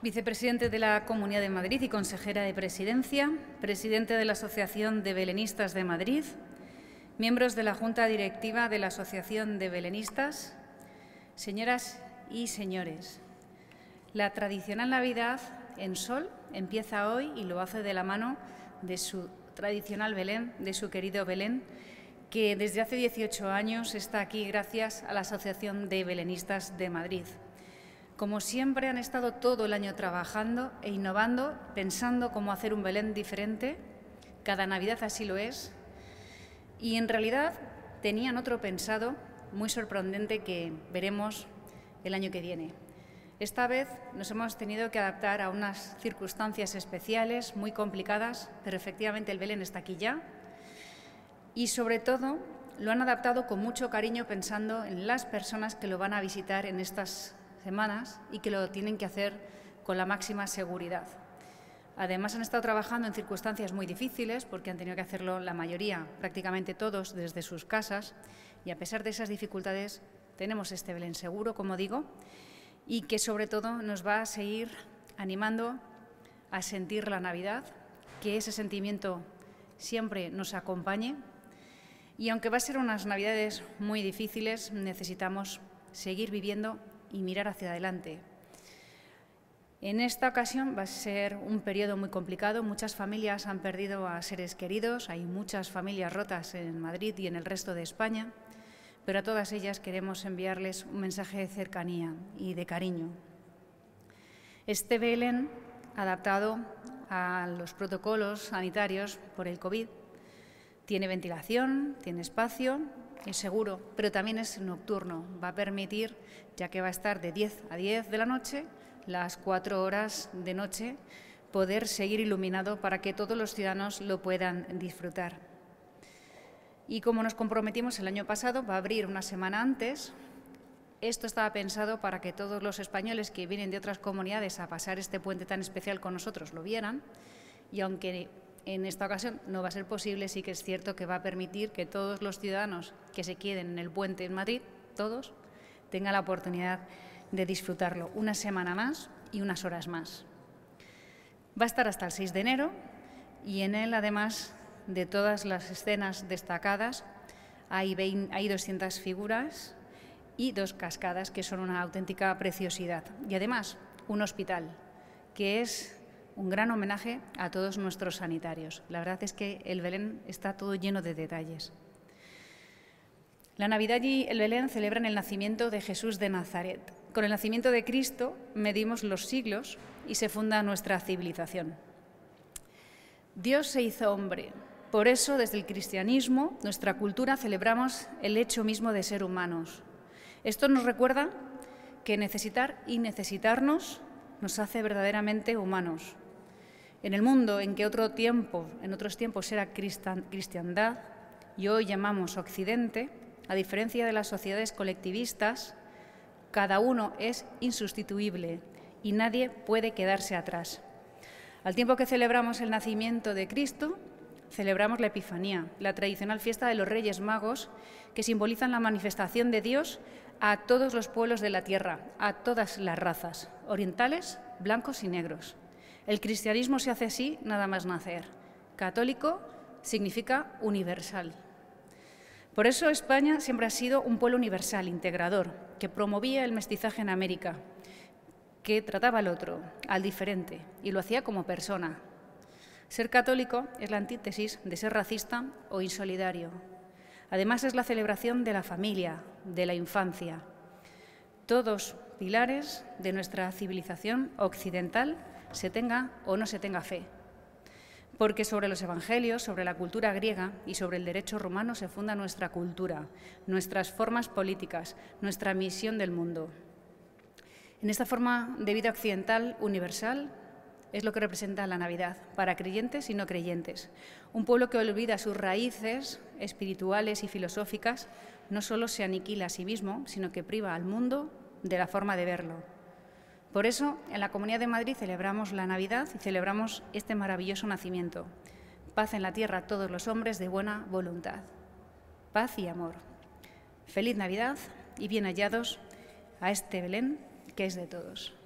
Vicepresidente de la Comunidad de Madrid y consejera de Presidencia, presidente de la Asociación de Belenistas de Madrid, miembros de la Junta Directiva de la Asociación de Belenistas, señoras y señores. La tradicional Navidad en Sol empieza hoy y lo hace de la mano de su tradicional Belén, de su querido Belén, que desde hace 18 años está aquí gracias a la Asociación de Belenistas de Madrid. Como siempre, han estado todo el año trabajando e innovando, pensando cómo hacer un Belén diferente. Cada Navidad así lo es. Y en realidad tenían otro pensado muy sorprendente que veremos el año que viene. Esta vez nos hemos tenido que adaptar a unas circunstancias especiales, muy complicadas, pero efectivamente el Belén está aquí ya. Y sobre todo lo han adaptado con mucho cariño pensando en las personas que lo van a visitar en estas semanas y que lo tienen que hacer con la máxima seguridad. Además, han estado trabajando en circunstancias muy difíciles porque han tenido que hacerlo la mayoría, prácticamente todos, desde sus casas. Y a pesar de esas dificultades, tenemos este Belén seguro, como digo, y que sobre todo nos va a seguir animando a sentir la Navidad, que ese sentimiento siempre nos acompañe. Y aunque va a ser unas Navidades muy difíciles, necesitamos seguir viviendo y mirar hacia adelante. En esta ocasión va a ser un periodo muy complicado. Muchas familias han perdido a seres queridos, hay muchas familias rotas en Madrid y en el resto de España, pero a todas ellas queremos enviarles un mensaje de cercanía y de cariño. Este Belén, adaptado a los protocolos sanitarios por el COVID, tiene ventilación, tiene espacio es seguro, pero también es nocturno. Va a permitir, ya que va a estar de 10 a 10 de la noche, las cuatro horas de noche, poder seguir iluminado para que todos los ciudadanos lo puedan disfrutar. Y como nos comprometimos el año pasado, va a abrir una semana antes. Esto estaba pensado para que todos los españoles que vienen de otras comunidades a pasar este puente tan especial con nosotros lo vieran. Y aunque en esta ocasión no va a ser posible, sí que es cierto que va a permitir que todos los ciudadanos que se queden en el puente en Madrid, todos, tengan la oportunidad de disfrutarlo una semana más y unas horas más. Va a estar hasta el 6 de enero y en él, además de todas las escenas destacadas, hay, hay 200 figuras y dos cascadas que son una auténtica preciosidad. Y además, un hospital, que es un gran homenaje a todos nuestros sanitarios. La verdad es que el Belén está todo lleno de detalles. La Navidad y el Belén celebran el nacimiento de Jesús de Nazaret. Con el nacimiento de Cristo medimos los siglos y se funda nuestra civilización. Dios se hizo hombre. Por eso, desde el cristianismo, nuestra cultura celebramos el hecho mismo de ser humanos. Esto nos recuerda que necesitar y necesitarnos nos hace verdaderamente humanos. En el mundo en que otro tiempo, en otros tiempos era cristiandad y hoy llamamos Occidente, a diferencia de las sociedades colectivistas, cada uno es insustituible y nadie puede quedarse atrás. Al tiempo que celebramos el nacimiento de Cristo, celebramos la Epifanía, la tradicional fiesta de los Reyes Magos, que simbolizan la manifestación de Dios a todos los pueblos de la tierra, a todas las razas, orientales, blancos y negros. El cristianismo se hace así nada más nacer. Católico significa universal. Por eso España siempre ha sido un pueblo universal, integrador, que promovía el mestizaje en América, que trataba al otro, al diferente, y lo hacía como persona. Ser católico es la antítesis de ser racista o insolidario. Además es la celebración de la familia, de la infancia. Todos pilares de nuestra civilización occidental se tenga o no se tenga fe. Porque sobre los evangelios, sobre la cultura griega y sobre el derecho romano se funda nuestra cultura, nuestras formas políticas, nuestra misión del mundo. En esta forma de vida occidental universal es lo que representa la Navidad, para creyentes y no creyentes. Un pueblo que olvida sus raíces espirituales y filosóficas no solo se aniquila a sí mismo, sino que priva al mundo de la forma de verlo. Por eso, en la Comunidad de Madrid celebramos la Navidad y celebramos este maravilloso nacimiento. Paz en la tierra a todos los hombres de buena voluntad. Paz y amor. Feliz Navidad y bien hallados a este Belén que es de todos.